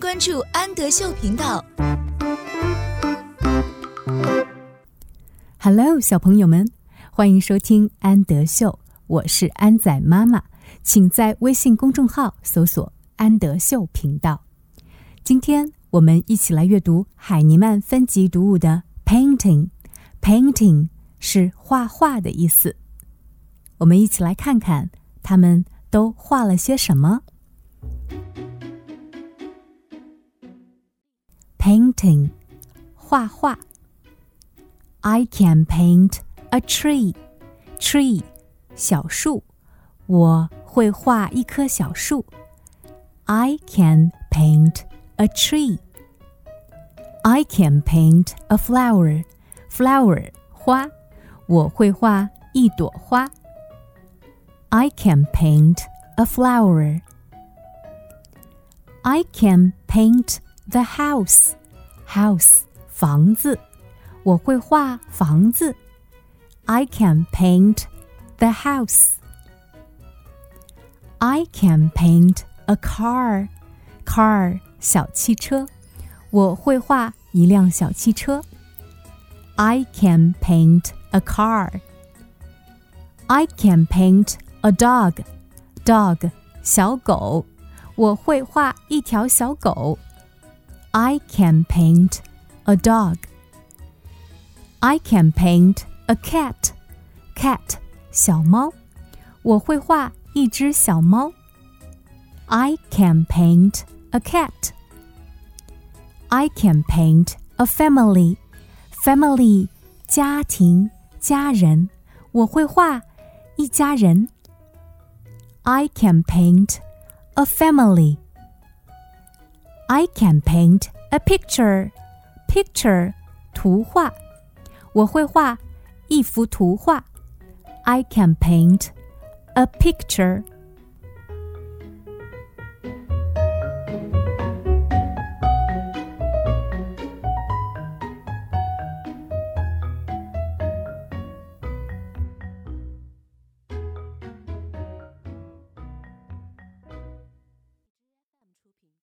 关注安德秀频道。Hello，小朋友们，欢迎收听安德秀，我是安仔妈妈，请在微信公众号搜索“安德秀频道”。今天我们一起来阅读海尼曼分级读物的 “painting”。painting 是画画的意思。我们一起来看看他们都画了些什么。painting，画画。I can paint a tree. Tree，小树。我会画一棵小树。I can paint a tree. I can paint a flower. Flower，花。我会画一朵花。I can paint a flower. I can paint the house. House，房子。我会画房子。I can paint the house. I can paint a car. Car 小汽车。我会画一辆小汽车。I can paint a car. I can paint a dog. Dog 小狗。我会画一条小狗。 I can paint a dog. I can paint a cat. Cat 小猫，我会画一只小猫。I can paint a cat. I can paint a family. Family 家庭家人，我会画一家人。I can paint a family. I can paint a picture. Picture 图画。我会画一幅图画。I can paint a picture.